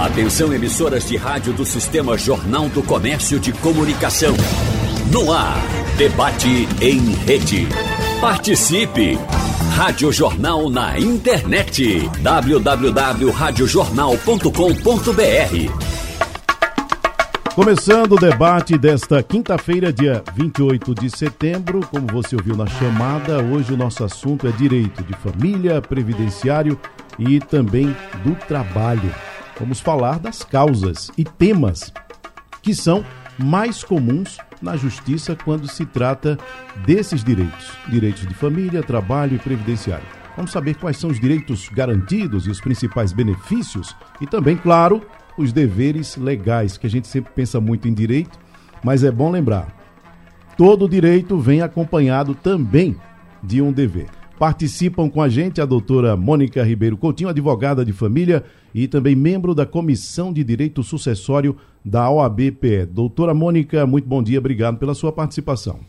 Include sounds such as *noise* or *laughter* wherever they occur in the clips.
Atenção emissoras de rádio do Sistema Jornal do Comércio de Comunicação. No ar, debate em rede. Participe! Rádio Jornal na internet. www.radiojornal.com.br Começando o debate desta quinta-feira, dia 28 de setembro, como você ouviu na chamada, hoje o nosso assunto é direito de família, previdenciário e também do trabalho. Vamos falar das causas e temas que são mais comuns na justiça quando se trata desses direitos: direitos de família, trabalho e previdenciário. Vamos saber quais são os direitos garantidos e os principais benefícios e também, claro, os deveres legais, que a gente sempre pensa muito em direito, mas é bom lembrar: todo direito vem acompanhado também de um dever. Participam com a gente a doutora Mônica Ribeiro Coutinho, advogada de família e também membro da Comissão de Direito Sucessório da OABPE. Doutora Mônica, muito bom dia, obrigado pela sua participação.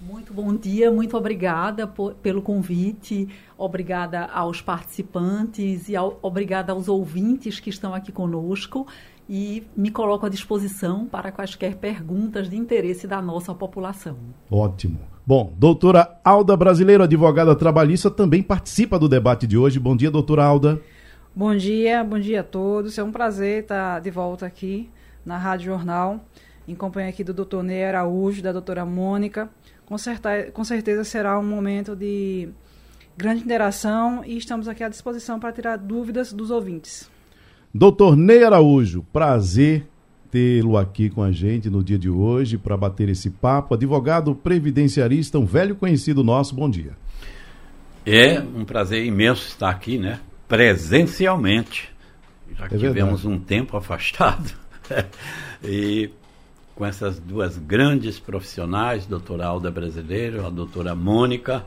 Muito bom dia, muito obrigada por, pelo convite, obrigada aos participantes e ao, obrigada aos ouvintes que estão aqui conosco e me coloco à disposição para quaisquer perguntas de interesse da nossa população. Ótimo. Bom, doutora Alda Brasileiro, advogada trabalhista, também participa do debate de hoje. Bom dia, doutora Alda. Bom dia, bom dia a todos. É um prazer estar de volta aqui na Rádio Jornal, em companhia aqui do doutor Ney Araújo, da doutora Mônica com, certa, com certeza será um momento de grande interação e estamos aqui à disposição para tirar dúvidas dos ouvintes. Doutor Ney Araújo, prazer tê-lo aqui com a gente no dia de hoje para bater esse papo. Advogado previdenciarista, um velho conhecido nosso, bom dia. É um prazer imenso estar aqui, né? Presencialmente. Já é tivemos verdade. um tempo afastado. *laughs* e com essas duas grandes profissionais, doutora Alda Brasileiro, a doutora Mônica,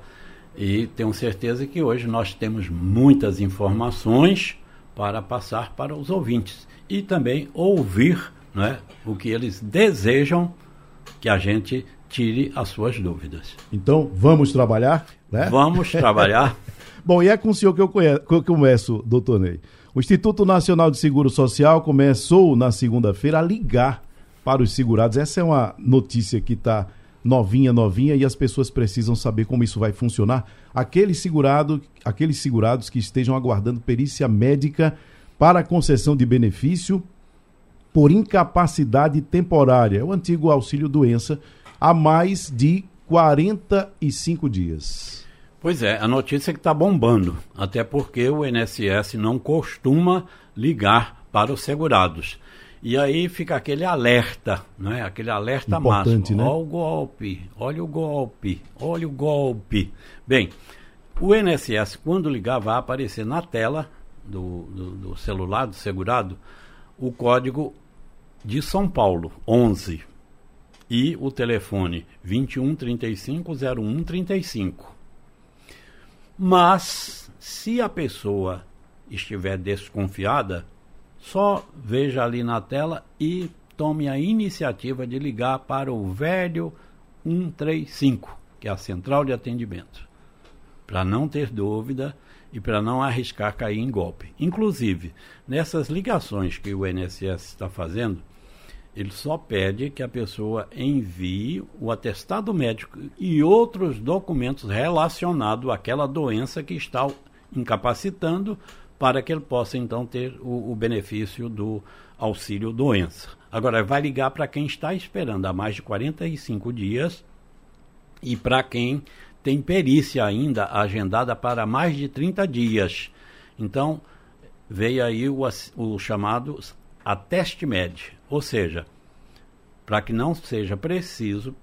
e tenho certeza que hoje nós temos muitas informações para passar para os ouvintes e também ouvir né, o que eles desejam que a gente tire as suas dúvidas. Então, vamos trabalhar? Né? Vamos trabalhar. *laughs* Bom, e é com o senhor que eu, conheço, que eu começo, doutor Ney. O Instituto Nacional de Seguro Social começou na segunda-feira a ligar para os segurados. Essa é uma notícia que está novinha, novinha, e as pessoas precisam saber como isso vai funcionar. Aqueles, segurado, aqueles segurados que estejam aguardando perícia médica para concessão de benefício por incapacidade temporária, o antigo auxílio doença, há mais de 45 dias. Pois é, a notícia é que está bombando, até porque o INSS não costuma ligar para os segurados. E aí fica aquele alerta, né? aquele alerta Importante, máximo. Né? Olha o golpe, olha o golpe, olha o golpe. Bem, o INSS, quando ligar, vai aparecer na tela do, do, do celular, do segurado, o código de São Paulo, 11, e o telefone 2135 0135. Mas, se a pessoa estiver desconfiada, só veja ali na tela e tome a iniciativa de ligar para o velho 135, que é a central de atendimento, para não ter dúvida e para não arriscar cair em golpe. Inclusive, nessas ligações que o INSS está fazendo, ele só pede que a pessoa envie o atestado médico e outros documentos relacionados àquela doença que está incapacitando para que ele possa então ter o, o benefício do auxílio doença. Agora, vai ligar para quem está esperando há mais de 45 dias e para quem tem perícia ainda agendada para mais de 30 dias. Então, veio aí o, o chamado ateste med, ou seja, para que não seja preciso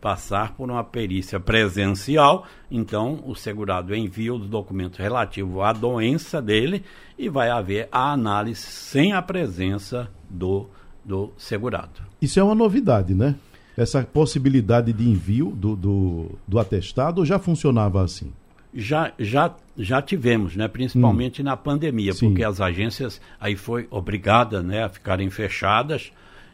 passar por uma perícia presencial, então o segurado envia os documentos relativos à doença dele e vai haver a análise sem a presença do, do segurado. Isso é uma novidade, né? Essa possibilidade de envio do, do, do atestado já funcionava assim? Já, já, já tivemos, né? principalmente hum. na pandemia, Sim. porque as agências aí foi obrigada né, a ficarem fechadas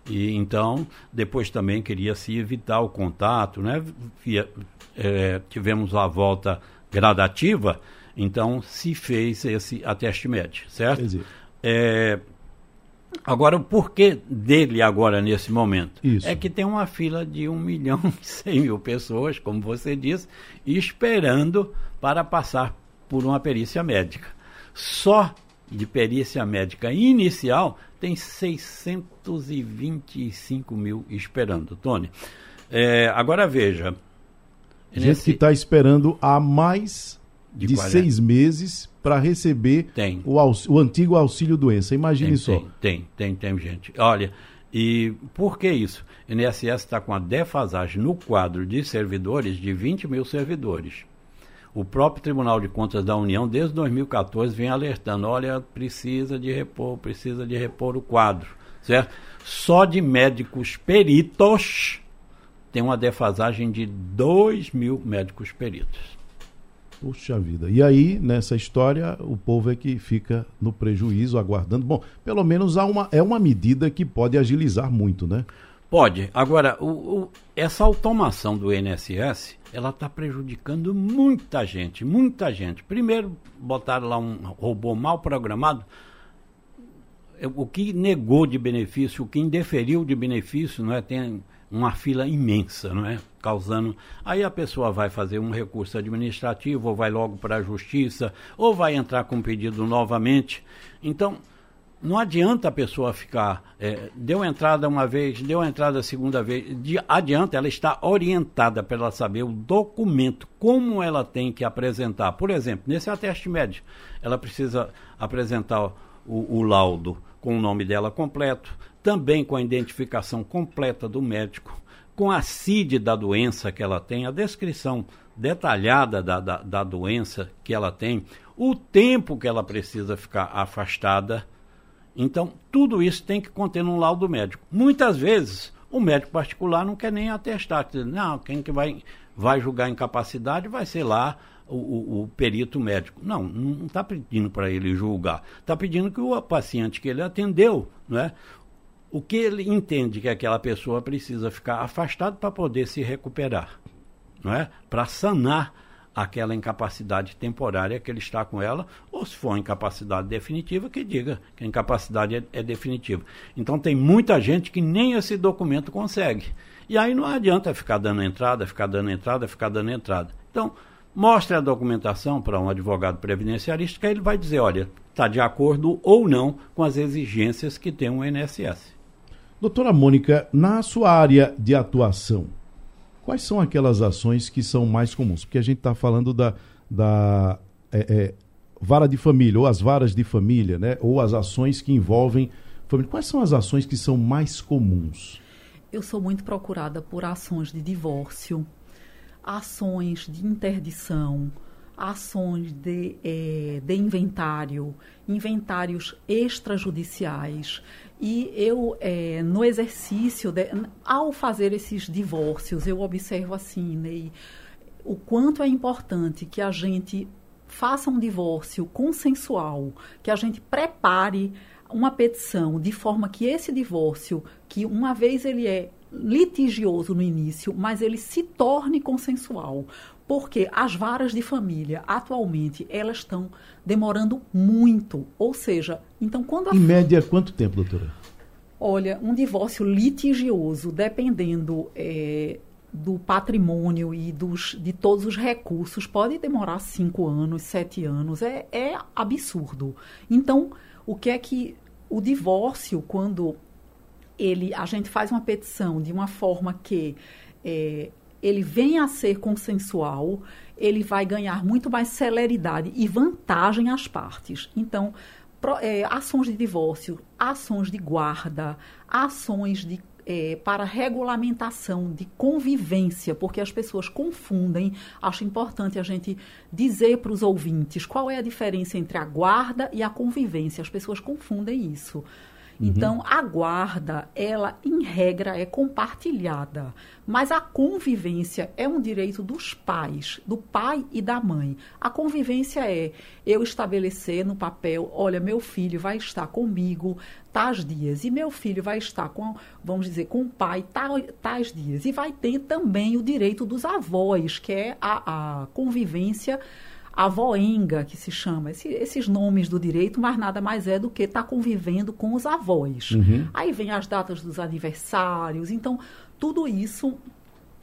e então, depois também queria se evitar o contato, né? Via, é, tivemos a volta gradativa, então se fez esse ateste médio, certo? É, Agora, o porquê dele agora, nesse momento? Isso. É que tem uma fila de 1 milhão e 100 mil pessoas, como você disse, esperando para passar por uma perícia médica. Só de perícia médica inicial tem 625 mil esperando, Tony. É, agora veja. Gente nesse- que está esperando há mais De de, 40. seis meses para receber o, o antigo auxílio doença. Imagine Tem, só. Tem, tem, tem, tem, gente. Olha, e por que isso? O INSS está com a defasagem no quadro de servidores de 20 mil servidores. O próprio Tribunal de Contas da União, desde 2014, vem alertando: olha, precisa de repor, precisa de repor o quadro, certo? Só de médicos peritos tem uma defasagem de 2 mil médicos peritos. Puxa vida. E aí, nessa história, o povo é que fica no prejuízo, aguardando. Bom, pelo menos há uma, é uma medida que pode agilizar muito, né? Pode. Agora, o- o- essa automação do INSS, ela está prejudicando muita gente, muita gente. Primeiro, botaram lá um robô mal programado. É, O que negou de benefício, o que indeferiu de benefício, não é? Tem uma fila imensa, não é? Causando. Aí a pessoa vai fazer um recurso administrativo, ou vai logo para a justiça, ou vai entrar com pedido novamente. Então, não adianta a pessoa ficar. é, deu entrada uma vez, deu entrada a segunda vez. De, adianta ela está orientada para ela saber o documento, como ela tem que apresentar. Por exemplo, nesse ateste médico, ela precisa apresentar o, o laudo com o nome dela completo, também com a identificação completa do médico, com a CID da doença que ela tem, a descrição detalhada da, da, da doença que ela tem, o tempo que ela precisa ficar afastada. Então, tudo isso tem que conter no laudo médico. Muitas vezes, o médico particular não quer nem atestar. Não, quem que vai, vai julgar incapacidade vai ser lá o, o- o perito médico. Não, não está pedindo para ele julgar. Está pedindo que o paciente que ele atendeu, não é? o que ele entende que aquela pessoa precisa ficar afastado para poder se recuperar, não é? Para sanar aquela incapacidade temporária que ele está com ela, ou se for uma incapacidade definitiva, que diga que a incapacidade é, é definitiva. Então tem muita gente que nem esse documento consegue. E aí não adianta ficar dando entrada, ficar dando entrada, ficar dando entrada. Então, mostre a documentação para um advogado previdenciarista, que ele vai dizer, olha, está de acordo ou não com as exigências que tem o INSS. Doutora Mônica, na sua área de atuação, quais são aquelas ações que são mais comuns? Porque a gente está falando da, da é, é, vara de família, ou as varas de família, né? ou as ações que envolvem família. Quais são as ações que são mais comuns? Eu sou muito procurada por ações de divórcio, ações de interdição, ações de, eh, de inventário, inventários extrajudiciais. E eu, eh, no exercício, de- ao fazer esses divórcios, eu observo assim, Ney, o quanto é importante que a gente faça um divórcio consensual, que a gente prepare uma petição de forma que esse divórcio, que uma vez ele é litigioso no início, mas ele se torne consensual. Porque as varas de família, atualmente, elas estão demorando muito. Ou seja, então quando a Em média, quanto tempo, doutora? Olha, um divórcio litigioso, dependendo eh, do patrimônio e dos, de todos os recursos, pode demorar cinco anos, sete anos. É, é absurdo. Então, o que é que o divórcio, quando ele, a gente faz uma petição de uma forma que eh, ele venha a ser consensual, ele vai ganhar muito mais celeridade e vantagem às partes. Então, pro- eh, ações de divórcio, ações de guarda, ações de eh, para regulamentação de convivência, porque as pessoas confundem. Acho importante a gente dizer para os ouvintes qual é a diferença entre a guarda e a convivência. As pessoas confundem isso. Então, a guarda, ela, em regra, é compartilhada. Mas a convivência é um direito dos pais, do pai e da mãe. A convivência é eu estabelecer no papel: olha, meu filho vai estar comigo tais dias, e meu filho vai estar com, vamos dizer, com o pai tais dias. E vai ter também o direito dos avós, que é a, a convivência a voenga, que se chama, esse, esses nomes do direito, mas nada mais é do que estar tá convivendo com os avós. Uhum. Aí vem as datas dos aniversários, então tudo isso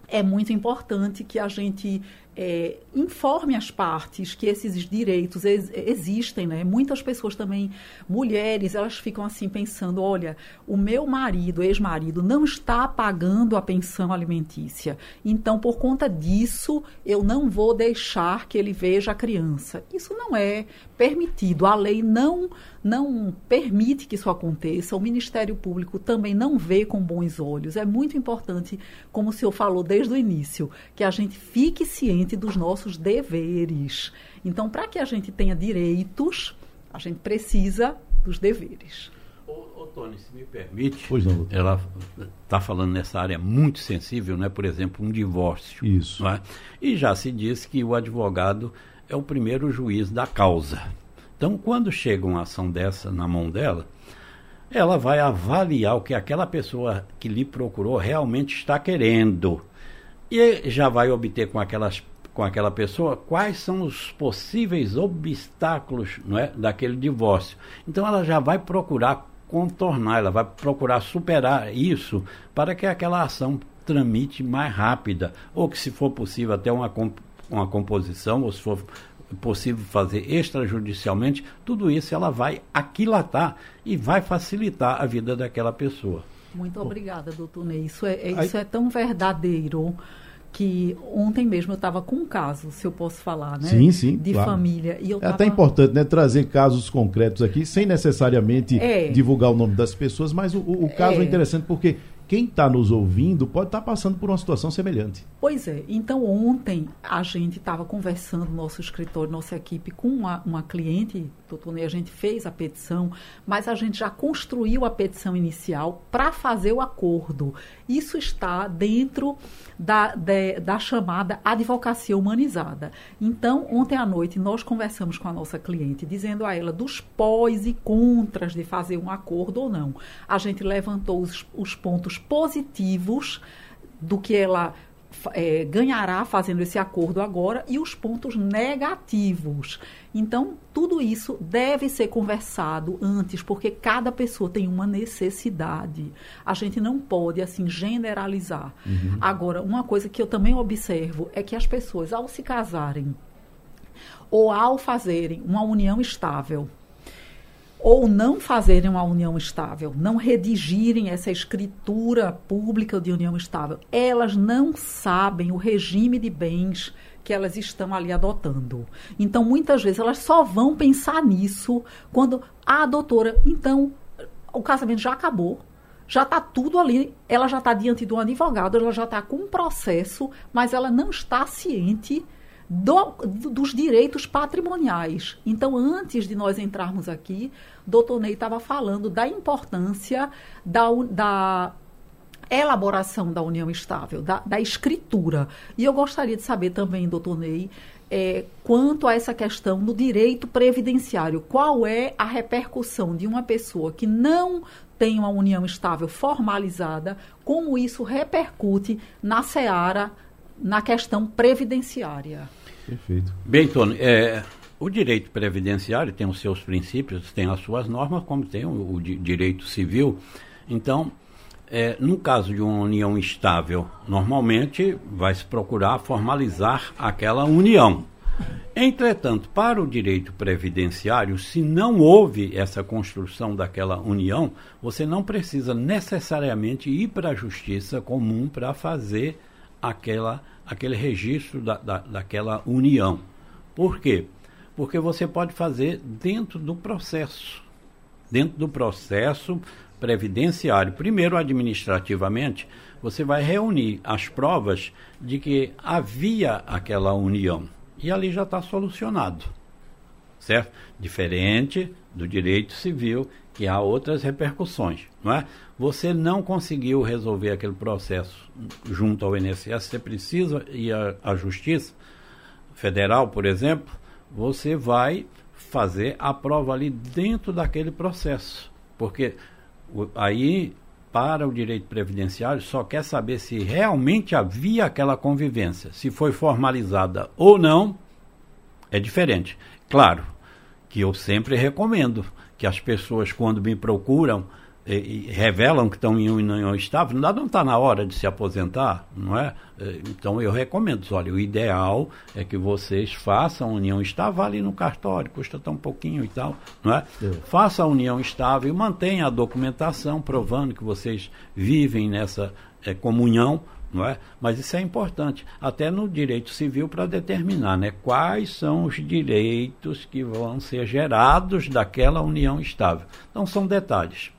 é muito importante que a gente é, informe as partes que esses direitos ex existem, né? Muitas pessoas também, mulheres, elas ficam assim pensando, olha, o meu marido, ex-marido, não está pagando a pensão alimentícia. Então, por conta disso, eu não vou deixar que ele veja a criança. Isso não é permitido. A lei não não permite que isso aconteça. O Ministério Público também não vê com bons olhos. É muito importante, como o senhor falou desde o início, que a gente fique ciente dos nossos deveres. Então, para que a gente tenha direitos, a gente precisa dos deveres. Ô, ô Tony, se me permite, pois não. ela está falando nessa área muito sensível, né? por exemplo, um divórcio. Isso. É? E já se diz que o advogado é o primeiro juiz da causa. Então, quando chega uma ação dessa na mão dela, ela vai avaliar o que aquela pessoa que lhe procurou realmente está querendo. E já vai obter com, aquelas, com aquela pessoa quais são os possíveis obstáculos não é, daquele divórcio. Então, ela já vai procurar contornar, ela vai procurar superar isso para que aquela ação tramite mais rápida, ou que, se for possível, até uma, uma composição, ou se for possível fazer extrajudicialmente, tudo isso ela vai aquilatar e vai facilitar a vida daquela pessoa. Muito obrigada, doutor Ney. Isso é, é isso é tão verdadeiro que ontem mesmo eu estava com um caso, se eu posso falar, né? Sim, sim. De claro. família. E eu é até importante, né? Trazer casos concretos aqui, sem necessariamente é. divulgar o nome das pessoas, mas o, o caso é. é interessante porque quem está nos ouvindo pode estar tá passando por uma situação semelhante. Pois é. Então, ontem a gente estava conversando, nosso escritório, nossa equipe, com uma, uma cliente, doutor Ney, a gente fez a petição, mas a gente já construiu a petição inicial para fazer o acordo. Isso está dentro da, de, da chamada advocacia humanizada. Então, ontem à noite, nós conversamos com a nossa cliente, dizendo a ela dos pós e contras de fazer um acordo ou não. A gente levantou os, os pontos positivos do que ela é, ganhará fazendo esse acordo agora e os pontos negativos. Então, tudo isso deve ser conversado antes, porque cada pessoa tem uma necessidade. A gente não pode, assim, generalizar. Uhum. Agora, uma coisa que eu também observo é que as pessoas, ao se casarem ou ao fazerem uma união estável, ou não fazerem uma união estável, não redigirem essa escritura pública de união estável, elas não sabem o regime de bens que elas estão ali adotando. Então, muitas vezes, elas só vão pensar nisso quando a doutora, então, o casamento já acabou, já está tudo ali, ela já está diante de um advogado, ela já está com um processo, mas ela não está ciente do, dos direitos patrimoniais. Então, antes de nós entrarmos aqui, doutor Ney estava falando da importância da, da elaboração da união estável, da, da, escritura. E eu gostaria de saber também, doutor Ney, é, quanto a essa questão do direito previdenciário. Qual é a repercussão de uma pessoa que não tem uma união estável formalizada, como isso repercute na seara, na questão previdenciária? Perfeito. Bem, Tony, é, o direito previdenciário tem os seus princípios, tem as suas normas, como tem o, o direito civil. Então, é, no caso de uma união estável, normalmente vai se procurar formalizar aquela união. Entretanto, para o direito previdenciário, se não houve essa construção daquela união, você não precisa necessariamente ir para a justiça comum para fazer aquela aquele registro da, da, daquela união. Por quê? Porque você pode fazer dentro do processo. Dentro do processo previdenciário. Primeiro, administrativamente, você vai reunir as provas de que havia aquela união. E ali já está solucionado. Certo? Diferente do direito civil, que há outras repercussões, não é? Você não conseguiu resolver aquele processo junto ao INSS, você precisa ir à, Justiça Federal, por exemplo, você vai fazer a prova ali dentro daquele processo, porque aí para o direito previdenciário só quer saber se realmente havia aquela convivência, se foi formalizada ou não, É diferente. Claro que eu sempre recomendo que as pessoas, quando me procuram, e, e revelam que estão em união estável, não está na hora de se aposentar, não é? é? Então eu recomendo, olha, o ideal é que vocês façam a união estável ali no cartório, custa tão pouquinho e tal, não é? é. Faça a união estável e mantenha a documentação provando que vocês vivem nessa é, comunhão, não é? Mas isso é importante, até no direito civil para determinar, né, quais são os direitos que vão ser gerados daquela união estável. Então são detalhes.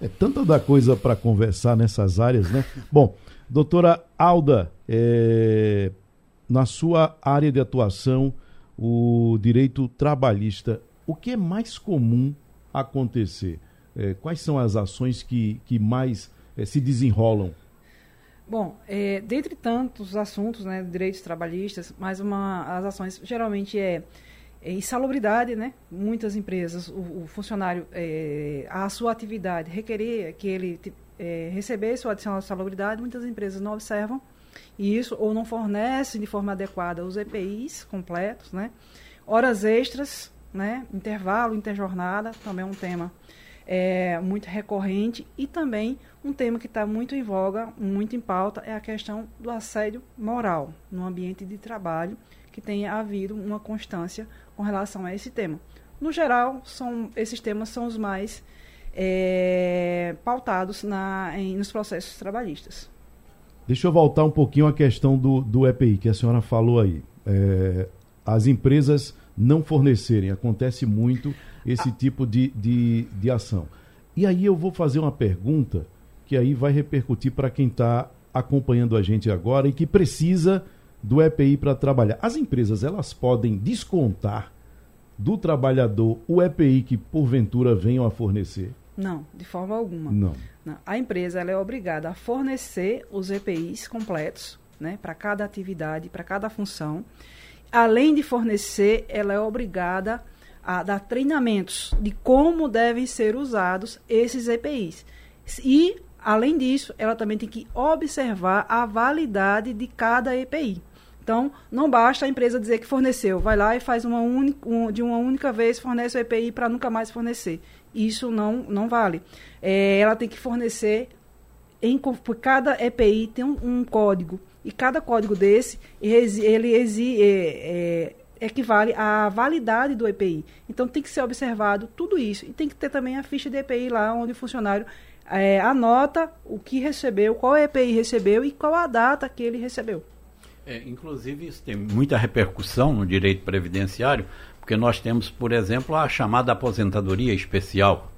É tanta da coisa para conversar nessas áreas, né? *laughs* Bom, doutora Alda, é, na sua área de atuação, o direito trabalhista, o que é mais comum acontecer? É, quais são as ações que, que mais é, se desenrolam? Bom, é, dentre tantos assuntos, né, direitos trabalhistas, mais uma as ações geralmente é é, insalubridade, né? Muitas empresas, o, o funcionário, é, a sua atividade requeria que ele é, recebesse o adicional de salubridade, muitas empresas não observam isso ou não fornecem de forma adequada os EPIs completos, né? Horas extras, né? Intervalo, interjornada, também é um tema é, muito recorrente e também um tema que está muito em voga, muito em pauta, é a questão do assédio moral no ambiente de trabalho, que tenha havido uma constância com relação a esse tema. No geral, são, esses temas são os mais é, pautados na, em, nos processos trabalhistas. Deixa eu voltar um pouquinho à questão do, do EPI, que a senhora falou aí. É, as empresas não fornecerem, acontece muito esse tipo de, de, de ação. E aí eu vou fazer uma pergunta que aí vai repercutir para quem está acompanhando a gente agora e que precisa do EPI para trabalhar. As empresas elas podem descontar do trabalhador o EPI que porventura venham a fornecer? Não, de forma alguma. Não. Não. A empresa ela é obrigada a fornecer os EPIs completos, né, para cada atividade, para cada função. Além de fornecer, ela é obrigada a dar treinamentos de como devem ser usados esses EPIs. E, além disso, ela também tem que observar a validade de cada EPI. Então, não basta a empresa dizer que forneceu, vai lá e faz uma um, de uma única vez, fornece o EPI para nunca mais fornecer. Isso não, não vale. É, ela tem que fornecer, em, cada EPI tem um, um código, e cada código desse, ele exi, é, é, equivale à validade do EPI. Então, tem que ser observado tudo isso. E tem que ter também a ficha de EPI lá, onde o funcionário é, anota o que recebeu, qual EPI recebeu e qual a data que ele recebeu. É, inclusive, isso tem muita repercussão no direito previdenciário, porque nós temos, por exemplo, a chamada aposentadoria especial.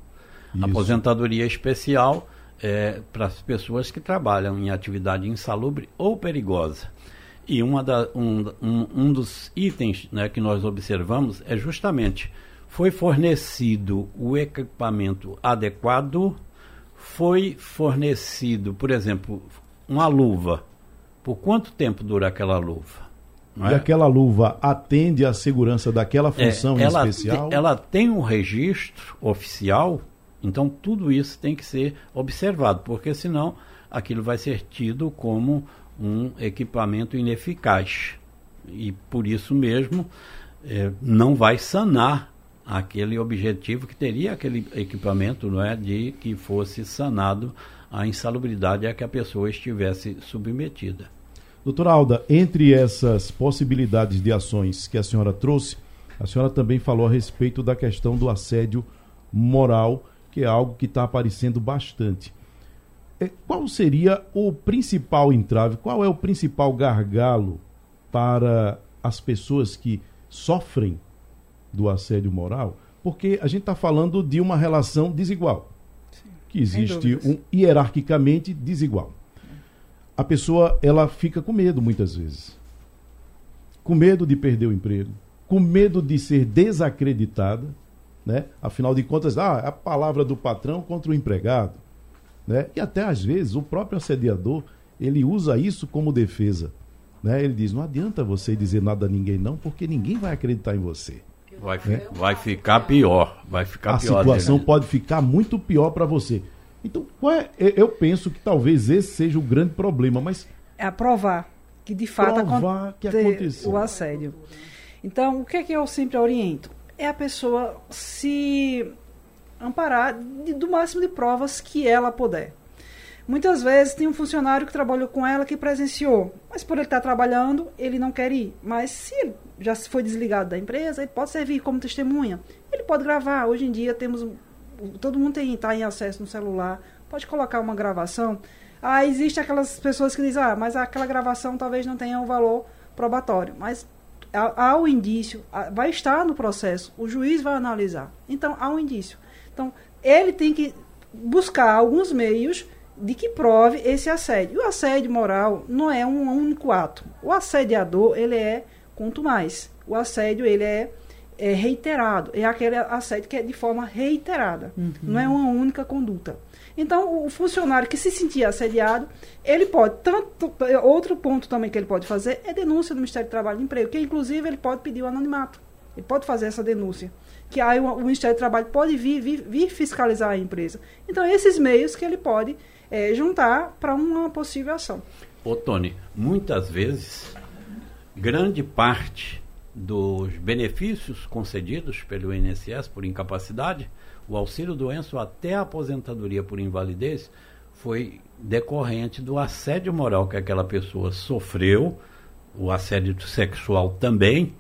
Isso. Aposentadoria especial é, para as pessoas que trabalham em atividade insalubre ou perigosa. E uma da, um, um, um dos itens né, que nós observamos é justamente foi fornecido o equipamento adequado, foi fornecido, por exemplo, uma luva por quanto tempo dura aquela luva? É? E aquela luva atende à segurança daquela é, função é, ela especial? Ela tem um registro oficial, então tudo isso tem que ser observado, porque senão aquilo vai ser tido como um equipamento ineficaz. E por isso mesmo é, não vai sanar aquele objetivo que teria aquele equipamento não é, de que fosse sanado a insalubridade a que a pessoa estivesse submetida. Doutora Alda, entre essas possibilidades de ações que a senhora trouxe, a senhora também falou a respeito da questão do assédio moral, que é algo que está aparecendo bastante. É, qual seria o principal entrave, qual é o principal gargalo para as pessoas que sofrem do assédio moral? Porque a gente está falando de uma relação desigual, Sim, que existe um hierarquicamente desigual a pessoa ela fica com medo muitas vezes. Com medo de perder o emprego, com medo de ser desacreditada, né? Afinal de contas, ah, é a palavra do patrão contra o empregado, né? E até às vezes o próprio assediador, ele usa isso como defesa, né? Ele diz: "Não adianta você dizer nada a ninguém não, porque ninguém vai acreditar em você". Vai, né? vai ficar pior, vai ficar a pior. A situação pode ficar muito pior para você. Então, é, eu penso que talvez esse seja o grande problema, mas. É provar que de fato provar que aconteceu. o assédio. Então, o que é que eu sempre oriento? É a pessoa se amparar de, do máximo de provas que ela puder. Muitas vezes tem um funcionário que trabalhou com ela que presenciou, mas por ele estar trabalhando, ele não quer ir. Mas se já foi desligado da empresa, ele pode servir como testemunha. Ele pode gravar. Hoje em dia temos todo mundo tem tá em acesso no celular, pode colocar uma gravação. Ah, existe aquelas pessoas que dizem, ah, mas aquela gravação talvez não tenha um valor probatório, mas há, o indício, vai estar no processo, o juiz vai analisar. Então há um indício. Então ele tem que buscar alguns meios de que prove esse assédio. O assédio moral não é um único ato. O assediador, ele é quanto mais. O assédio, ele é, é reiterado. É aquele assédio que é de forma reiterada. Uhum. Não é uma única conduta. Então, o funcionário que se sentir assediado, ele pode, tanto, outro ponto também que ele pode fazer é denúncia do Ministério do Trabalho e Emprego, que inclusive ele pode pedir o anonimato. Ele pode fazer essa denúncia. Que aí o, o Ministério do Trabalho pode vir, vir, vir fiscalizar a empresa. Então, esses meios que ele pode é, juntar para uma possível ação. Ô, Tony, muitas vezes, grande parte dos benefícios concedidos pelo INSS por incapacidade, o auxílio doença até a aposentadoria por invalidez, foi decorrente do assédio moral que aquela pessoa sofreu, o assédio sexual também,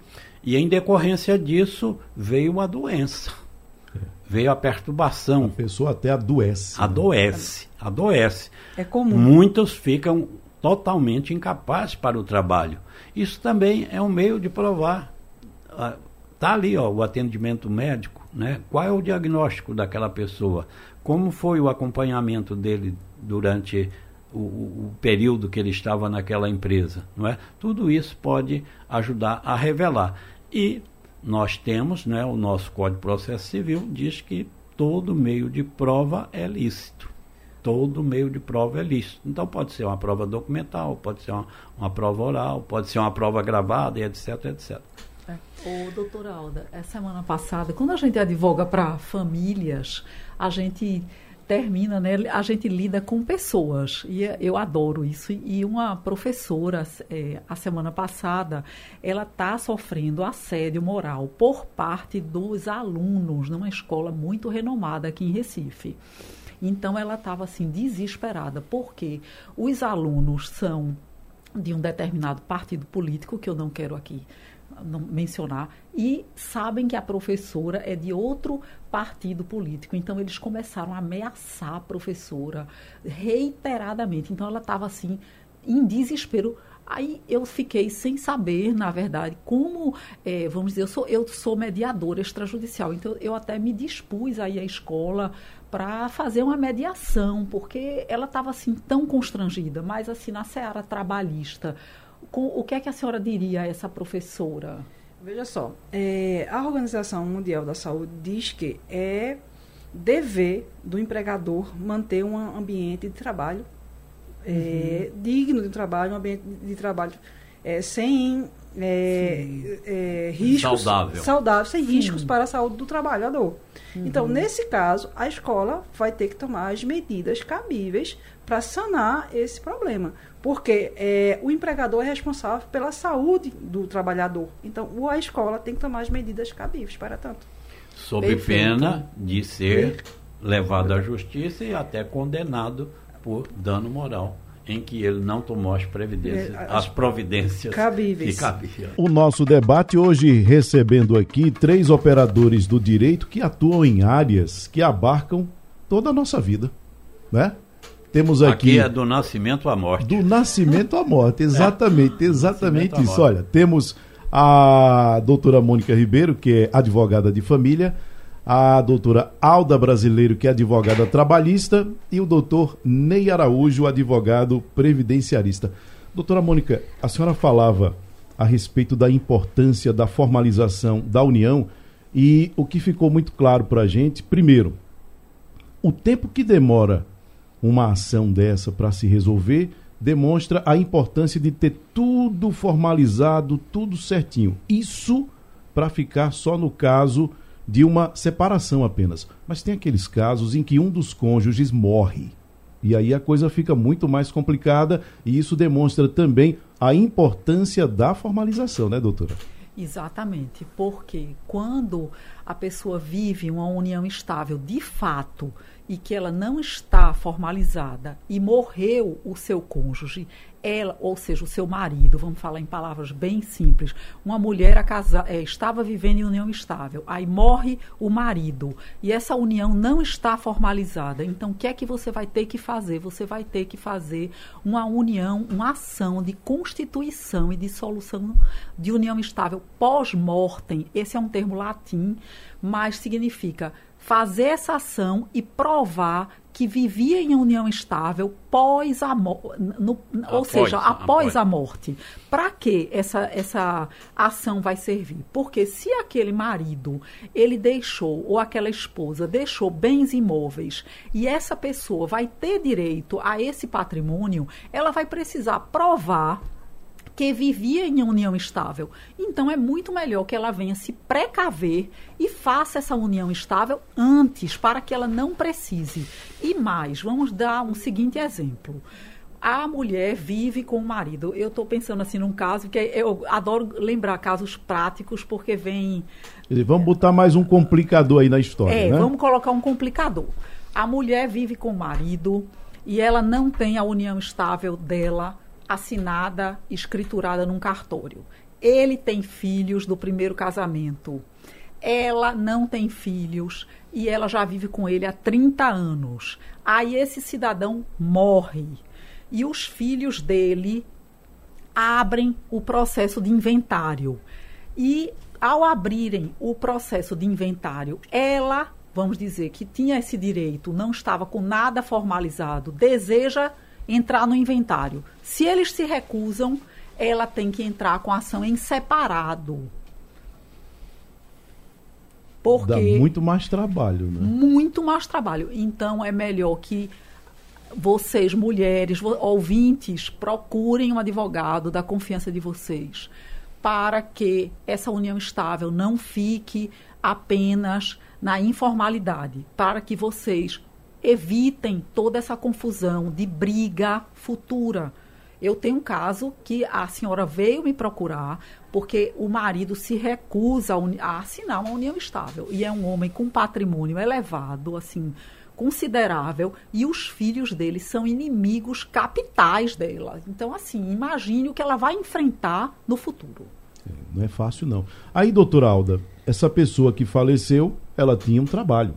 e em decorrência disso veio a doença veio a perturbação. A pessoa até adoece. Né? Adoece, né? adoece. É comum. Muitos ficam totalmente incapazes para o trabalho. Isso também é um meio de provar. Está ali ó, o atendimento médico, né? qual é o diagnóstico daquela pessoa, como foi o acompanhamento dele durante o, o, período que ele estava naquela empresa. Não é? Tudo isso pode ajudar a revelar. E nós temos, né, o nosso Código de Processo Civil diz que todo meio de prova é lícito. Todo meio de prova é lícito. Então pode ser uma prova documental, pode ser uma, uma prova oral, pode ser uma prova gravada, etc, etc. É. Ô, doutora Alda, essa semana passada, quando a gente advoga para famílias, a gente termina, né? A gente lida com pessoas e eu adoro isso. E uma professora, é, a semana passada, ela está sofrendo assédio moral por parte dos alunos numa escola muito renomada aqui em Recife. Então ela estava assim desesperada porque os alunos são de um determinado partido político que eu não quero aqui mencionar, e sabem que a professora é de outro partido político. Então, eles começaram a ameaçar a professora reiteradamente. Então, ela estava assim, em desespero. Aí eu fiquei sem saber, na verdade, como, é, vamos dizer, eu sou, eu sou mediadora extrajudicial, então eu até me dispus aí à escola para fazer uma mediação, porque ela estava assim tão constrangida, mas assim, na seara trabalhista, com, o que é que a senhora diria a essa professora? Veja só, é, a Organização Mundial da Saúde diz que é dever do empregador manter um ambiente de trabalho é, uhum. digno de trabalho, um ambiente de trabalho é, sem é, é, riscos saudável, saudável sem Sim. riscos para a saúde do trabalhador. Uhum. Então, nesse caso, a escola vai ter que tomar as medidas cabíveis para sanar esse problema. Porque é, o empregador é responsável pela saúde do trabalhador. Então, a escola tem que tomar as medidas cabíveis para tanto. Sob Perfeito. pena de ser levado à justiça e até condenado por dano moral em que ele não tomou as, previdências, é, as providências cabíveis. que cabiam. O nosso debate hoje recebendo aqui três operadores do direito que atuam em áreas que abarcam toda a nossa vida, né? Temos aqui, aqui é do nascimento à morte. Do nascimento à morte, *laughs* exatamente, é. exatamente isso. Olha, temos a doutora Mônica Ribeiro, que é advogada de família, a doutora Alda Brasileiro, que é advogada trabalhista, e o doutor Ney Araújo, advogado previdenciarista. Doutora Mônica, a senhora falava a respeito da importância da formalização da união e o que ficou muito claro para a gente, primeiro, o tempo que demora uma ação dessa para se resolver demonstra a importância de ter tudo formalizado, tudo certinho. Isso para ficar só no caso de uma separação apenas. Mas tem aqueles casos em que um dos cônjuges morre. E aí a coisa fica muito mais complicada e isso demonstra também a importância da formalização, né, doutora? Exatamente, porque quando a pessoa vive uma união estável de fato e que ela não está formalizada e morreu o seu cônjuge, ela, ou seja, o seu marido, vamos falar em palavras bem simples, uma mulher casa, é, estava vivendo em união estável, aí morre o marido e essa união não está formalizada. Então, o que é que você vai ter que fazer? Você vai ter que fazer uma união, uma ação de constituição e dissolução de união estável pós-mortem. Esse é um termo latim, mas significa fazer essa ação e provar que vivia em união estável pós a ou seja, após, após, a morte. Para que essa, essa ação vai servir? Porque se aquele marido ele deixou ou aquela esposa deixou bens imóveis e essa pessoa vai ter direito a esse patrimônio, ela vai precisar provar que vivia em união estável. Então é muito melhor que ela venha se precaver e faça essa união estável antes, para que ela não precise. E mais, vamos dar um seguinte exemplo a mulher vive com o marido. Eu estou pensando assim num caso que eu adoro lembrar casos práticos porque vem. Vamos botar mais um complicador aí na história. É, né? vamos colocar um complicador. A mulher vive com o marido e ela não tem a união estável dela assinada, escriturada num cartório. Ele tem filhos do primeiro casamento. Ela não tem filhos e ela já vive com ele há 30 anos. Aí esse cidadão morre e os filhos dele abrem o processo de inventário. E ao abrirem o processo de inventário, ela, vamos dizer, que tinha esse direito, não estava com nada formalizado, deseja entrar no inventário. Se eles se recusam, ela tem que entrar com ação em separado. Porque Dá muito mais trabalho, né? Muito mais trabalho. Então é melhor que vocês, mulheres, ouvintes, procurem um advogado da confiança de vocês para que essa união estável não fique apenas na informalidade, para que vocês evitem toda essa confusão de briga futura. Eu tenho um caso que a senhora veio me procurar porque o marido se recusa a, assinar uma união estável. E é um homem com patrimônio elevado, assim, considerável, e os filhos dele são inimigos capitais dela. Então, assim, imagine o que ela vai enfrentar no futuro. É, não é fácil, não. Aí, doutora Alda, essa pessoa que faleceu, ela tinha um trabalho,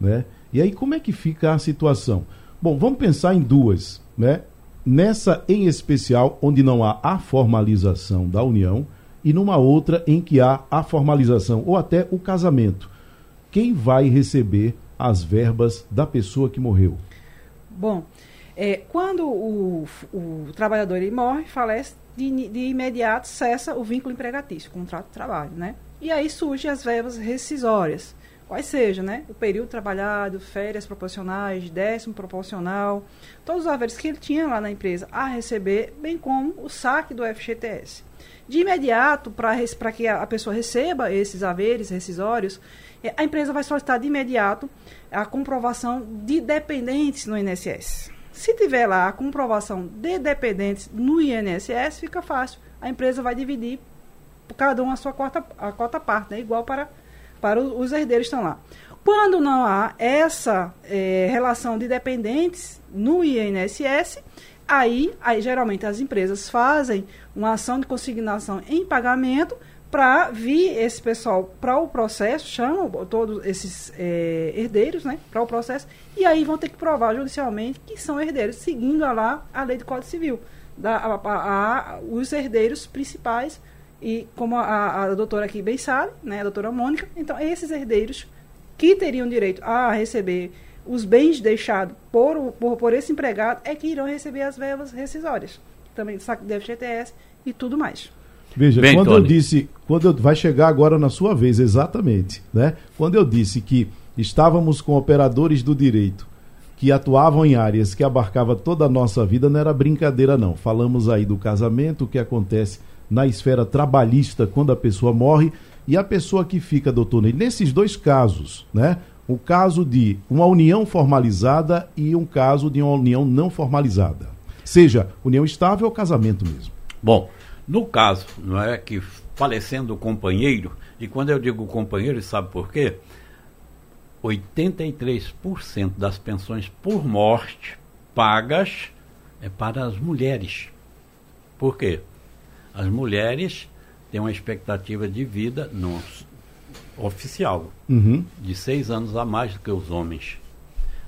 né? E aí como é que fica a situação? Bom, vamos pensar em duas, né? Nessa em especial onde não há a formalização da união e numa outra em que há a formalização ou até o casamento. Quem vai receber as verbas da pessoa que morreu? Bom, é, quando o, o trabalhador ele morre, falece, de, de imediato cessa o vínculo empregatício, o contrato de trabalho, né? E aí surgem as verbas rescisórias quais seja, né? O período trabalhado, férias proporcionais, décimo proporcional, todos os haveres que ele tinha lá na empresa a receber, bem como o saque do FGTS. De imediato, para que a, pessoa receba esses haveres rescisórios, é, a empresa vai solicitar de imediato a comprovação de dependentes no INSS. Se tiver lá a comprovação de dependentes no INSS, fica fácil. A empresa vai dividir cada um a sua cota, a cota parte, né? igual para para os herdeiros estão lá. Quando não há essa é, relação de dependentes no INSS, aí, aí geralmente as empresas fazem uma ação de consignação em pagamento para vir esse pessoal para o processo, chamam todos esses é, herdeiros né, para o processo, e aí vão ter que provar judicialmente que são herdeiros, seguindo a lá a lei do Código Civil. Da, a, a, a, os herdeiros principais e como a, a doutora aqui bem sabe, né, a doutora Mônica, então esses herdeiros que teriam direito a receber os bens deixados por, por, por esse empregado é que irão receber as verbas rescisórias. Também do saco de FGTS e tudo mais. Veja, Bem, quando Tony. eu disse, quando eu, vai chegar agora na sua vez, exatamente, né? Quando eu disse que estávamos com operadores do direito que atuavam em áreas que abarcava toda a nossa vida, não era brincadeira não. Falamos aí do casamento, o que acontece na esfera trabalhista quando a pessoa morre e a pessoa que fica, doutor Ney, nesses dois casos, né? O caso de uma união formalizada e um caso de uma união não formalizada. Seja união estável ou casamento mesmo. Bom, no caso, não é que falecendo o companheiro, e quando eu digo companheiro, sabe por quê? 83% das pensões por morte pagas é para as mulheres. Por quê? As mulheres têm uma expectativa de vida no, oficial uhum. de seis anos a mais do que os homens.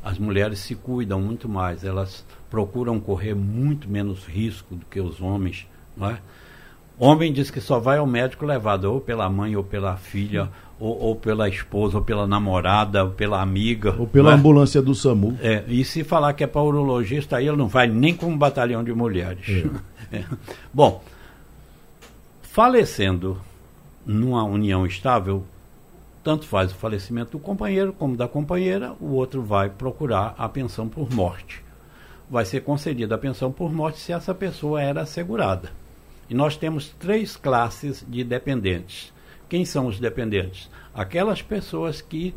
As mulheres se cuidam muito mais, elas procuram correr muito menos risco do que os homens. Não é? Homem diz que só vai ao médico levado ou pela mãe ou pela filha ou, ou, pela esposa, ou pela namorada, ou pela amiga. Ou pela né? ambulância do SAMU. É, e se falar que é para urologista, aí ele não vai nem com um batalhão de mulheres. É. *laughs* É. Bom, falecendo numa união estável, tanto faz o falecimento do companheiro como da companheira, o outro vai procurar a pensão por morte. Vai ser concedida a pensão por morte se essa pessoa era assegurada. E nós temos três classes de dependentes quem são os dependentes? Aquelas pessoas que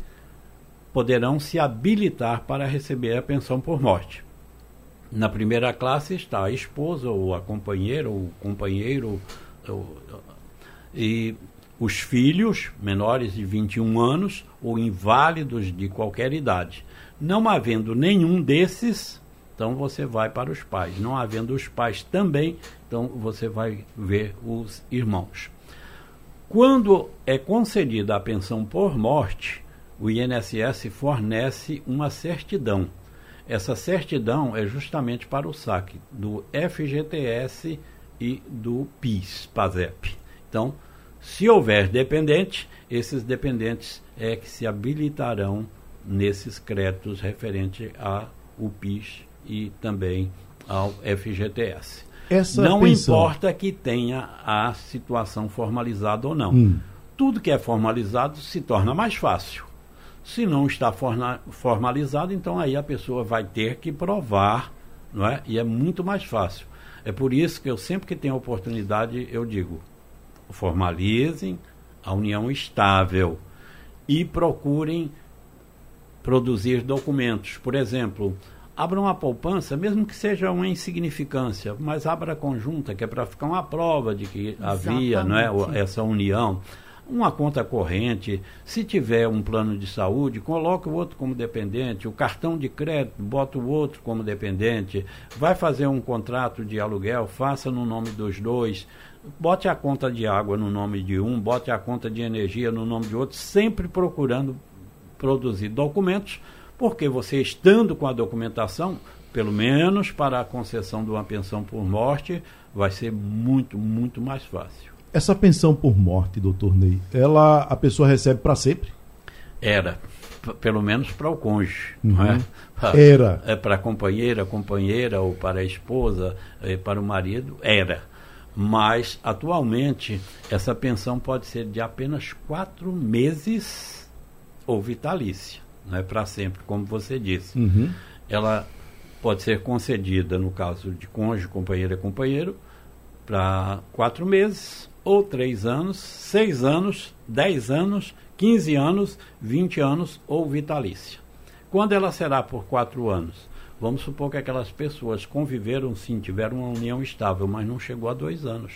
poderão se habilitar para receber a pensão por morte. Na primeira classe está a esposa, ou a companheira, ou o companheiro, ou, e os filhos menores de 21 anos ou inválidos de qualquer idade. Não havendo nenhum desses, então você vai para os pais. Não havendo os pais também, então você vai ver os irmãos. Quando é concedida a pensão por morte, o INSS fornece uma certidão. Essa certidão é justamente para o saque do FGTS e do PIS, PASEP. Então, se houver dependente, esses dependentes é que se habilitarão nesses créditos referente ao PIS e também ao FGTS. Essa não pensão... importa que tenha a situação formalizada ou não. Hum. Tudo que é formalizado se torna mais fácil. Se não está formalizado, então aí a pessoa vai ter que provar, não é? E é muito mais fácil. É por isso que eu sempre que tenho oportunidade eu digo: formalizem a união estável e procurem produzir documentos. Por exemplo, abra uma poupança, mesmo que seja uma insignificância, mas abra a conjunta, que é para ficar uma prova de que Exatamente. havia não é, essa união. Uma conta corrente, se tiver um plano de saúde, coloque o outro como dependente, o cartão de crédito, bota o outro como dependente, vai fazer um contrato de aluguel, faça no nome dos dois, bote a conta de água no nome de um, bote a conta de energia no nome de outro, sempre procurando produzir documentos porque você estando com a documentação, pelo menos para a concessão de uma pensão por morte, vai ser muito, muito mais fácil. Essa pensão por morte, doutor Ney, ela a pessoa recebe para sempre? Era, pelo menos para o cônjuge, uhum. não é? Pra, era. É para a companheira, companheira ou para a esposa, é, para o marido, era. Mas, atualmente, essa pensão pode ser de apenas quatro meses ou vitalícia não é para sempre, como você disse. Uhum. Ela pode ser concedida, no caso de cônjuge, companheira, companheiro, para quatro meses, ou três anos, seis anos, dez anos, quinze anos, vinte anos ou vitalícia. Quando ela será por quatro anos? Vamos supor que aquelas pessoas conviveram sim, tiveram uma união estável, mas não chegou a dois anos.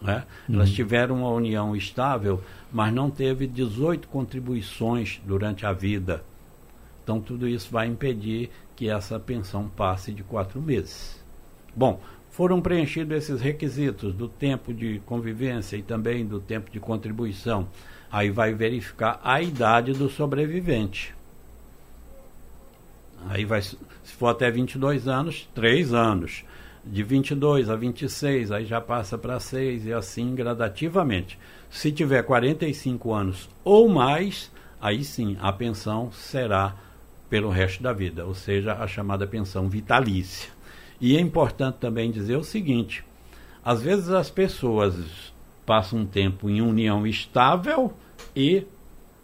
Né? Uhum. Elas tiveram uma união estável, mas não teve 18 contribuições durante a vida. Então, tudo isso vai impedir que essa pensão passe de quatro meses. Bom, foram preenchidos esses requisitos do tempo de convivência e também do tempo de contribuição. Aí vai verificar a idade do sobrevivente. Aí vai, se for até 22 anos, 3 anos de 22 a 26, aí já passa para 6 e assim gradativamente. Se tiver 45 anos ou mais, aí sim a pensão será pelo resto da vida, ou seja, a chamada pensão vitalícia. E é importante também dizer o seguinte: às vezes as pessoas passam um tempo em união estável e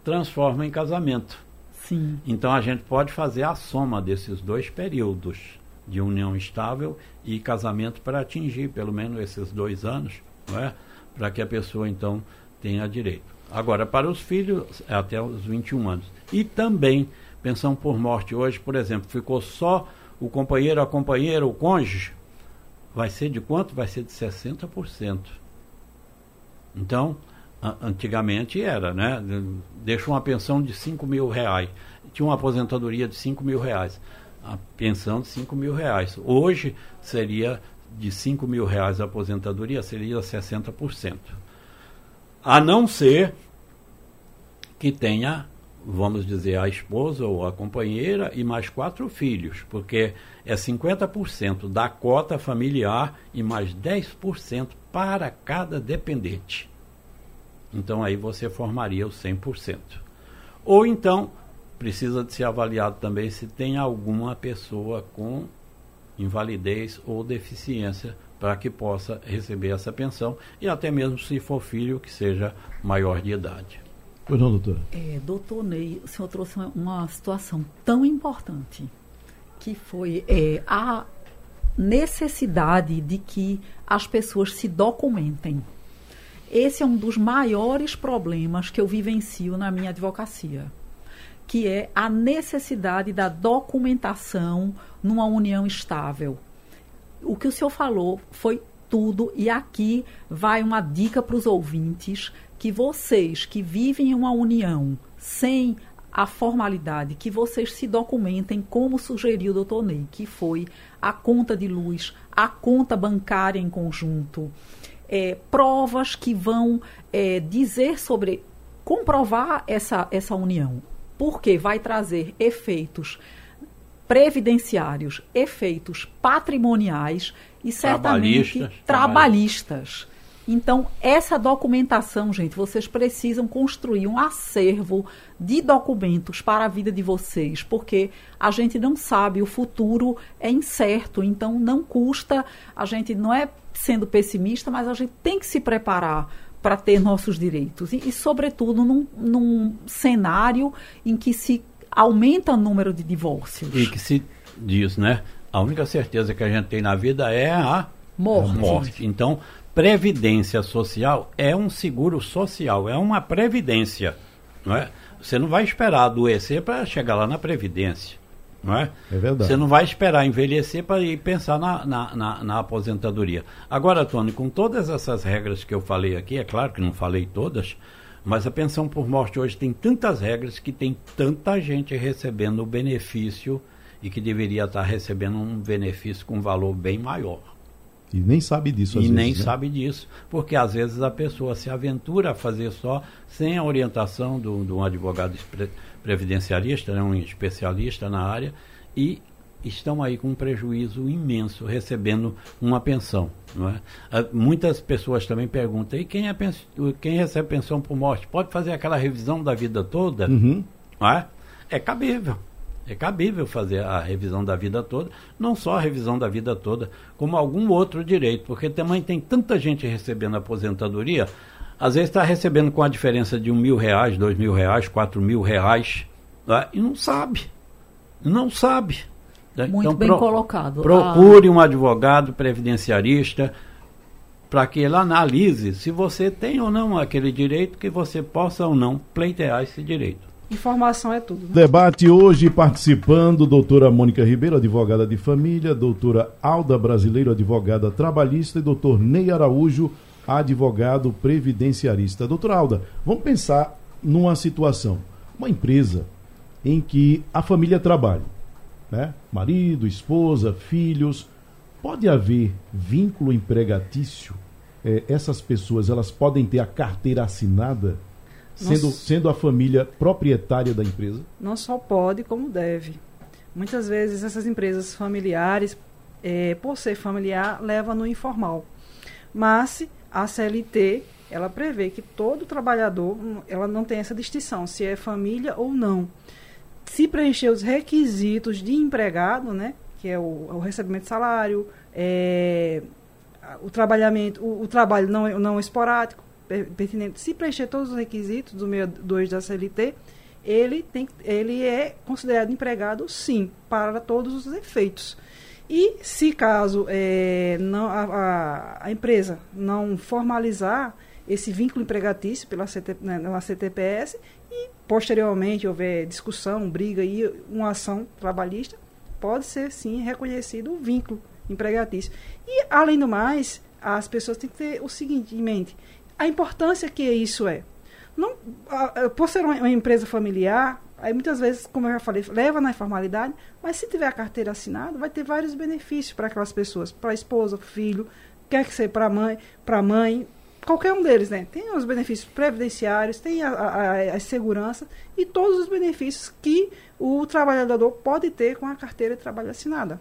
transformam em casamento. Sim. Então a gente pode fazer a soma desses dois períodos de união estável e casamento para atingir pelo menos esses dois anos, não é? para que a pessoa então tenha direito. Agora, para os filhos, é até os 21 anos. E também, pensão por morte hoje, por exemplo, ficou só o companheiro, a companheira, o cônjuge, vai ser de quanto? Vai ser de 60%. Então, antigamente era, né? Deixa uma pensão de 5 mil reais. Tinha uma aposentadoria de 5 mil reais. A pensão de 5 mil reais. Hoje seria de 5 mil reais a aposentadoria, seria 60%. A não ser que tenha, vamos dizer, a esposa ou a companheira e mais quatro filhos, porque é 50% da cota familiar e mais 10% para cada dependente. Então aí você formaria os 100%. Ou então precisa de ser avaliado também se tem alguma pessoa com invalidez ou deficiência para que possa receber essa pensão e até mesmo se for filho que seja maior de idade. Pois não, doutor? É, doutor Ney, o senhor trouxe uma, uma situação tão importante que foi é, a necessidade de que as pessoas se documentem. Esse é um dos maiores problemas que eu vivencio na minha advocacia, que é a necessidade da documentação numa união estável. O que o senhor falou foi tudo, e aqui vai uma dica para os ouvintes: que vocês que vivem em uma união sem a formalidade, que vocês se documentem como sugeriu o doutor Ney, que foi a conta de luz, a conta bancária em conjunto, é, provas que vão é, dizer sobre comprovar essa, essa união, porque vai trazer efeitos previdenciários, efeitos patrimoniais e certamente trabalhistas. trabalhistas. Então, essa documentação, gente, vocês precisam construir um acervo de documentos para a vida de vocês, porque a gente não sabe, o futuro é incerto, então não custa, a gente não é sendo pessimista, mas a gente tem que se preparar para ter nossos direitos. E, e sobretudo, num, num, cenário em que se aumenta o número de divórcios. E que se diz, né? A única certeza que a gente tem na vida é a morte. morte. Então, previdência social é um seguro social, é uma previdência, não é? Você não vai esperar adoecer para chegar lá na previdência não é? É verdade. Você não vai esperar envelhecer para ir pensar na, na, na, na, aposentadoria. Agora, Tony, com todas essas regras que eu falei aqui, é claro que não falei todas, mas a pensão por morte hoje tem tantas regras que tem tanta gente recebendo o benefício e que deveria estar recebendo um benefício com valor bem maior. E nem sabe disso, às E vezes, nem né? sabe disso, porque às vezes a pessoa se aventura a fazer só sem a orientação de um advogado previdenciarista, né, um especialista na área, e estão aí com um prejuízo imenso recebendo uma pensão. Não é? Ah, muitas pessoas também perguntam, e quem, é quem recebe pensão por morte pode fazer aquela revisão da vida toda? Uhum. Não é? é cabível. É cabível fazer a revisão da vida toda, não só a revisão da vida toda, como algum outro direito, porque também tem tanta gente recebendo aposentadoria, às vezes está recebendo com a diferença de um mil reais, dois mil reais, quatro mil reais, né? e não sabe. Não sabe. Né? Muito então, bem pro, colocado. Procure ah. um advogado previdenciarista para que ele analise se você tem ou não aquele direito, que você possa ou não pleitear esse direito. Informação é tudo. Né? Debate hoje participando doutora Mônica Ribeiro, advogada de família, doutora Alda Brasileiro, advogada trabalhista e doutor Ney Araújo, advogado previdenciarista. Doutora Alda, vamos pensar numa situação. Uma empresa em que a família trabalha, né? Marido, esposa, filhos. Pode haver vínculo empregatício? É, essas pessoas elas podem ter a carteira assinada sendo, sendo a família proprietária da empresa? Não só pode, como deve. Muitas vezes essas empresas familiares, é, por ser familiar, levam no informal. Mas a CLT ela prevê que todo trabalhador ela não tem essa distinção se é família ou não. Se preencher os requisitos de empregado, né, que é o, o recebimento de salário, é, o trabalhamento, o, o, trabalho não, não esporádico, pertinente, se preencher todos os requisitos do 62 da CLT, ele, tem, ele é considerado empregado, sim, para todos os efeitos. E se caso é, não, a, a, a, empresa não formalizar esse vínculo empregatício pela, CT, né, pela CTPS e posteriormente houver discussão, briga e uma ação trabalhista, pode ser sim reconhecido o vínculo empregatício. E além do mais, as pessoas têm que ter o seguinte em mente: a importância que isso é. Não, por ser uma, empresa familiar, aí muitas vezes, como eu já falei, leva na informalidade, mas se tiver a carteira assinada, vai ter vários benefícios para aquelas pessoas, para a esposa, filho, quer que seja para a mãe, para mãe, qualquer um deles, né? Tem os benefícios previdenciários, tem a, a, a, segurança e todos os benefícios que o trabalhador pode ter com a carteira de trabalho assinada.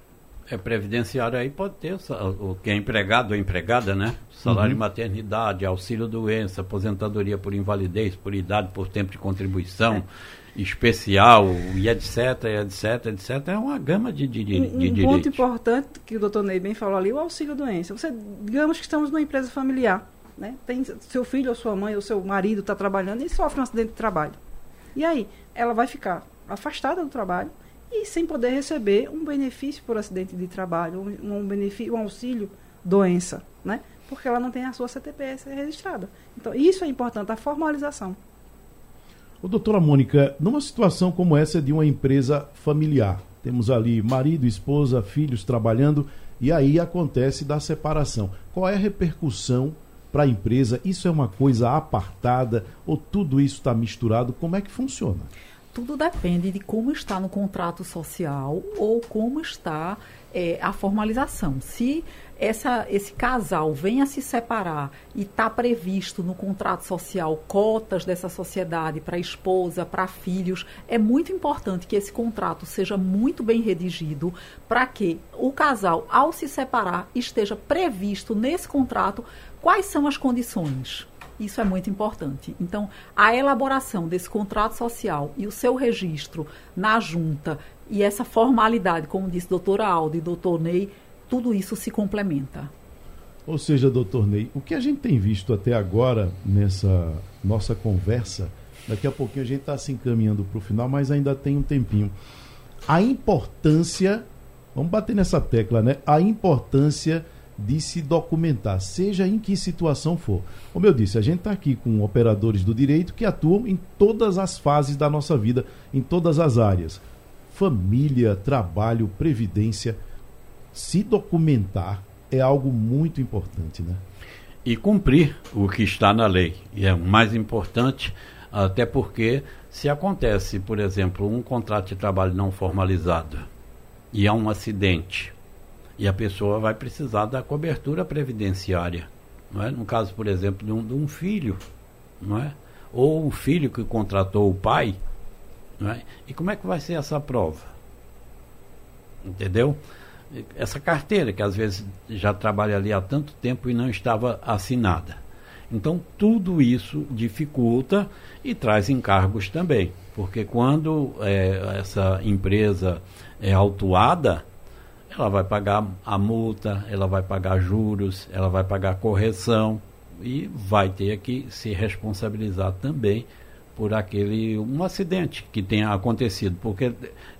É previdenciário aí pode ter o que é empregado ou empregada, né? Salário uhum. de maternidade, auxílio doença, aposentadoria por invalidez, por idade, por tempo de contribuição. É especial e etc, etc, etc, é uma gama de, de, de, um, de direitos. Um ponto importante que o doutor Ney bem falou ali, o auxílio doença. Você, digamos que estamos numa empresa familiar, né? Tem seu filho ou sua mãe ou seu marido está trabalhando e sofre um acidente de trabalho. E aí, ela vai ficar afastada do trabalho e sem poder receber um benefício por acidente de trabalho, um, um benefício, um auxílio doença, né? Porque ela não tem a sua CTPS registrada. Então, isso é importante, a formalização. Ô, doutora Mônica, numa situação como essa de uma empresa familiar, temos ali marido, esposa, filhos trabalhando, e aí acontece da separação. Qual é a repercussão para a empresa? Isso é uma coisa apartada ou tudo isso está misturado? Como é que funciona? Tudo depende de como está no contrato social ou como está é, a formalização. Se essa, esse casal venha se separar e está previsto no contrato social cotas dessa sociedade para esposa, para filhos, é muito importante que esse contrato seja muito bem redigido para que o casal, ao se separar, esteja previsto nesse contrato quais são as condições. Isso é muito importante. Então, a elaboração desse contrato social e o seu registro na junta e essa formalidade, como disse doutora Aldo e doutor Ney, tudo isso se complementa. Ou seja, doutor Ney, o que a gente tem visto até agora nessa nossa conversa, daqui a pouquinho a gente está se encaminhando para o final, mas ainda tem um tempinho. A importância, vamos bater nessa tecla, né? A importância de se documentar, seja em que situação for. Como eu disse, a gente está aqui com operadores do direito que atuam em todas as fases da nossa vida, em todas as áreas família, trabalho, previdência. Se documentar é algo muito importante, né? E cumprir o que está na lei. E é o mais importante, até porque se acontece, por exemplo, um contrato de trabalho não formalizado e há um acidente, e a pessoa vai precisar da cobertura previdenciária. Não é? No caso, por exemplo, de um, de um filho, não é? ou o filho que contratou o pai, é? E como é que vai ser essa prova? Entendeu? Essa carteira, que às vezes já trabalha ali há tanto tempo e não estava assinada. Então, tudo isso dificulta e traz encargos também. Porque quando é, essa empresa é autuada, ela vai pagar a multa, ela vai pagar juros, ela vai pagar correção e vai ter que se responsabilizar também por aquele um acidente que tenha acontecido, porque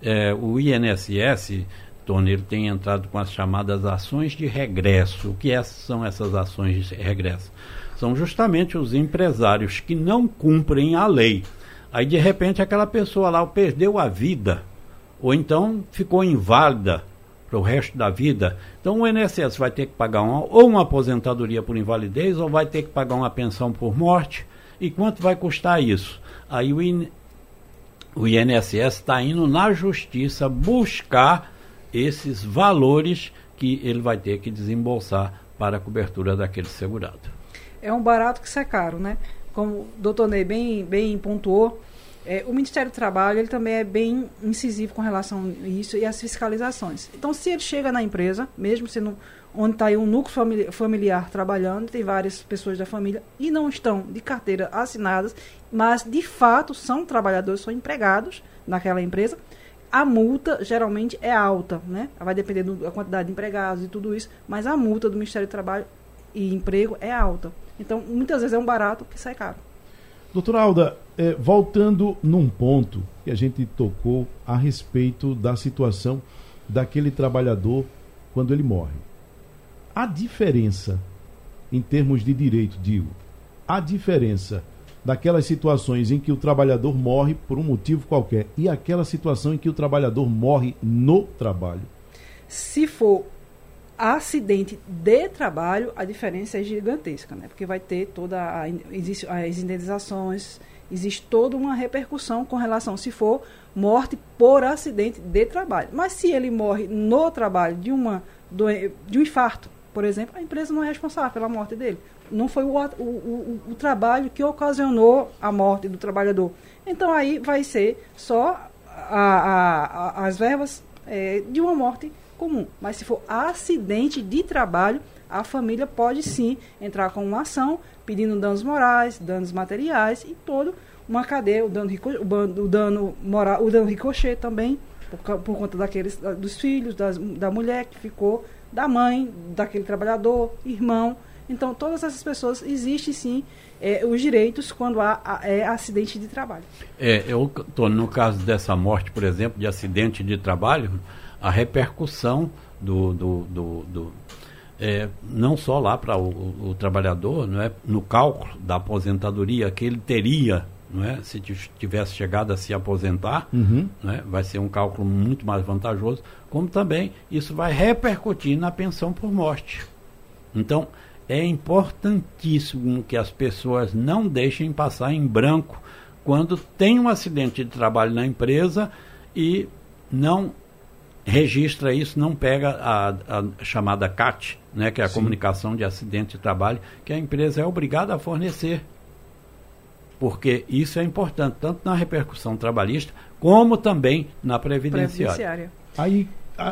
é, o INSS Torneiro tem entrado com as chamadas ações de regresso. O que é, são essas ações de regresso? São justamente os empresários que não cumprem a lei. Aí de repente aquela pessoa lá perdeu a vida, ou então ficou inválida para o resto da vida. Então o INSS vai ter que pagar uma, ou uma aposentadoria por invalidez, ou vai ter que pagar uma pensão por morte. E quanto vai custar isso? Aí o, IN, o INSS está indo na justiça buscar esses valores que ele vai ter que desembolsar para a cobertura daquele segurado. É um barato que é caro, né? Como o doutor Ney bem, bem pontuou, é, o Ministério do Trabalho ele também é bem incisivo com relação a isso e as fiscalizações. Então, se ele chega na empresa, mesmo sendo onde está um núcleo familiar trabalhando, tem várias pessoas da família e não estão de carteira assinadas, mas de fato são trabalhadores, são empregados naquela empresa, a multa geralmente é alta, né? Vai depender da quantidade de empregados e tudo isso, mas a multa do Ministério do Trabalho e Emprego é alta. Então, muitas vezes é um barato que sai caro. Doutora Alda, é, voltando num ponto que a gente tocou a respeito da situação daquele trabalhador quando ele morre. A diferença, em termos de direito, digo, a diferença daquelas situações em que o trabalhador morre por um motivo qualquer e aquela situação em que o trabalhador morre no trabalho. Se for acidente de trabalho, a diferença é gigantesca, né? Porque vai ter toda a, existe as indenizações, existe toda uma repercussão com relação se for morte por acidente de trabalho. Mas se ele morre no trabalho de uma de um infarto, por exemplo, a empresa não é responsável pela morte dele. Não foi o, o, o, o trabalho que ocasionou a morte do trabalhador. Então aí vai ser só a, a, a, as verbas é, de uma morte comum. Mas se for acidente de trabalho, a família pode sim entrar com uma ação pedindo danos morais, danos materiais e todo uma cadeia, o dano, o dano moral, o dano ricochê também, por, por conta daqueles dos filhos, das, da mulher que ficou, da mãe, daquele trabalhador, irmão. Então, todas essas pessoas existem sim é, os direitos quando há, há é, acidente de trabalho. É, eu tô no caso dessa morte, por exemplo, de acidente de trabalho, a repercussão do, do, do, do é, não só lá para o, o, trabalhador, não é, no cálculo da aposentadoria que ele teria, não é, se tivesse chegado a se aposentar, uhum. não é, vai ser um cálculo muito mais vantajoso, como também isso vai repercutir na pensão por morte. Então, é importantíssimo que as pessoas não deixem passar em branco quando tem um acidente de trabalho na empresa e não registra isso, não pega a, a chamada CAT, né, que é a Sim. comunicação de acidente de trabalho, que a empresa é obrigada a fornecer. Porque isso é importante, tanto na repercussão trabalhista, como também na previdenciária. previdenciária. Aí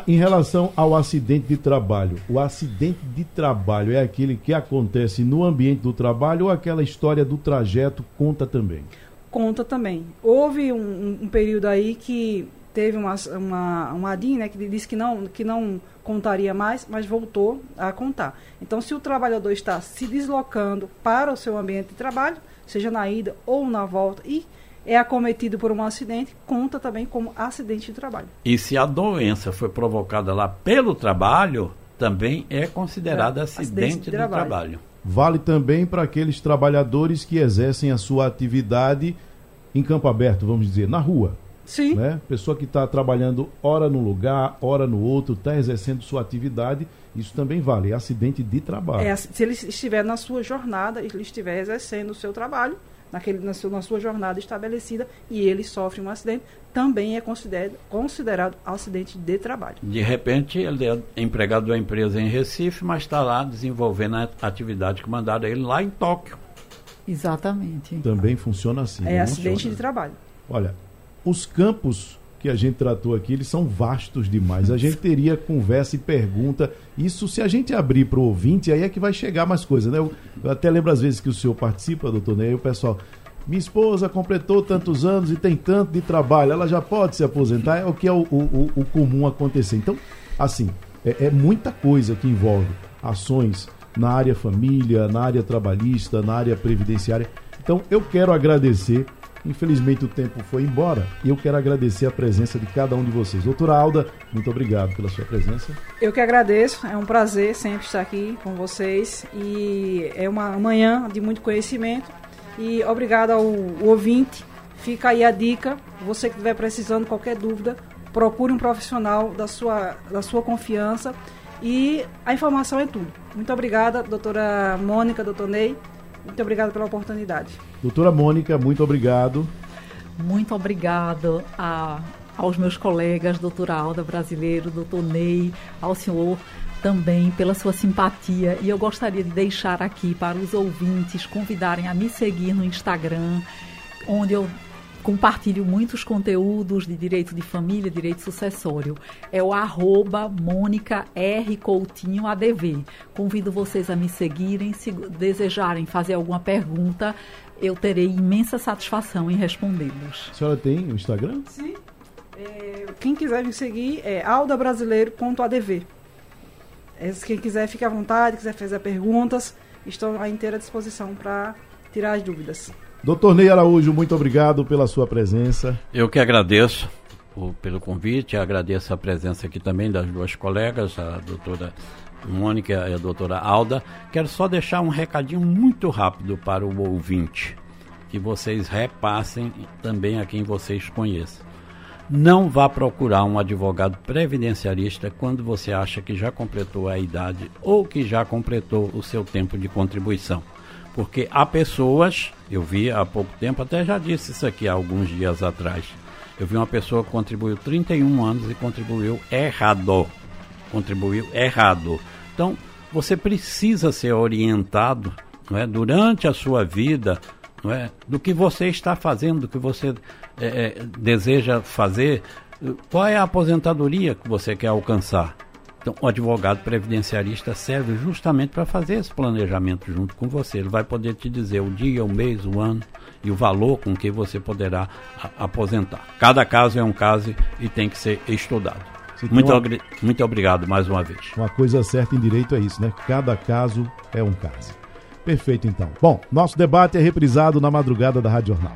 em relação ao acidente de trabalho, o acidente de trabalho é aquele que acontece no ambiente do trabalho ou aquela história do trajeto conta também? Conta também. Houve um, um período aí que teve uma, uma, uma ADIM, né, que disse que não, que não contaria mais, mas voltou a contar. Então, se o trabalhador está se deslocando para o seu ambiente de trabalho, seja na ida ou na volta, e é acometido por um acidente, conta também como acidente de trabalho. E se a doença foi provocada lá pelo trabalho, tambada é considerada é, acidente, acidente, de, trabalho. trabalho. Vale também para aqueles trabalhadores que exercem a sua atividade em campo aberto, vamos dizer, na rua. Sim. Né? Pessoa que está trabalhando hora num lugar, hora no outro, está exercendo sua atividade, isso também vale, é acidente de trabalho. É, se ele estiver na sua jornada, ele estiver exercendo o seu trabalho, naquele, na, sua, na sua jornada estabelecida e ele sofre um acidente, também é considerado, considerado acidente de trabalho. De repente, ele é empregado da empresa em Recife, mas está lá desenvolvendo a atividade que mandaram ele lá em Tóquio. Exatamente. Também funciona assim. É acidente funciona. de trabalho. Olha, os campos que a gente tratou aqui, eles são vastos demais. A gente teria conversa e pergunta. Isso, se a gente abrir para o ouvinte, aí é que vai chegar mais coisa, né? Eu, eu, até lembro às vezes que o senhor participa, doutor Ney, e o pessoal. Minha esposa completou tantos anos e tem tanto de trabalho, ela já pode se aposentar, é o que é o, o, o comum acontecer. Então, assim, é, é muita coisa que envolve ações na área família, na área trabalhista, na área previdenciária. Então, eu quero agradecer Infelizmente o tempo foi embora e eu quero agradecer a presença de cada um de vocês. Doutora Alda, muito obrigado pela sua presença. Eu que agradeço, é um prazer sempre estar aqui com vocês e é uma manhã de muito conhecimento e obrigado ao ouvinte. Fica aí a dica, você que estiver precisando qualquer dúvida, procure um profissional da sua, da sua confiança e a informação é tudo. Muito obrigada, doutora Mônica, doutor Ney. Muito obrigada pela oportunidade. Doutora Mônica, muito obrigado. Muito obrigado a, aos meus colegas, doutora Alda Brasileiro, doutor Ney, ao senhor também pela sua simpatia. E eu gostaria de deixar aqui para os ouvintes convidarem a me seguir no Instagram, onde eu compartilho muitos conteúdos de direito de família, direito sucessório. É o arroba Mônica R. Coutinho ADV. Convido vocês a me seguirem. Se desejarem fazer alguma pergunta, eu terei imensa satisfação em respondê-los. A senhora tem o Instagram? Sim. É, quem quiser me seguir é aldabrasileiro.adv. É, quem quiser, fique à vontade, quiser fazer perguntas, estou à inteira disposição para tirar as dúvidas. Doutor Ney Araújo, muito obrigado pela sua presença. Eu que agradeço pelo convite, agradeço a presença aqui também das duas colegas, a doutora Mônica e a doutora Alda. Quero só deixar um recadinho muito rápido para o ouvinte, que vocês repassem também a quem vocês conheçam. não vá procurar um advogado previdenciarista quando você acha que já completou a idade ou que já completou o seu tempo de contribuição. Porque há pessoas, eu vi há pouco tempo, até já disse isso aqui há alguns dias atrás. Eu vi uma pessoa que contribuiu 31 anos e contribuiu errado. Contribuiu errado. Então, você precisa ser orientado não é, durante a sua vida não é, do que você está fazendo, do que você é, deseja fazer, qual é a aposentadoria que você quer alcançar. Então, o advogado previdenciarista serve justamente para fazer esse planejamento junto com você. Ele vai poder te dizer o dia, o mês, o ano e o valor com que você poderá aposentar. Cada caso é um caso e tem que ser estudado. Muito, uma... muito obrigado mais uma vez. Uma coisa certa em direito é isso, né? Cada caso é um caso. Perfeito, então. Bom, nosso debate é reprisado na madrugada da Rádio Jornal.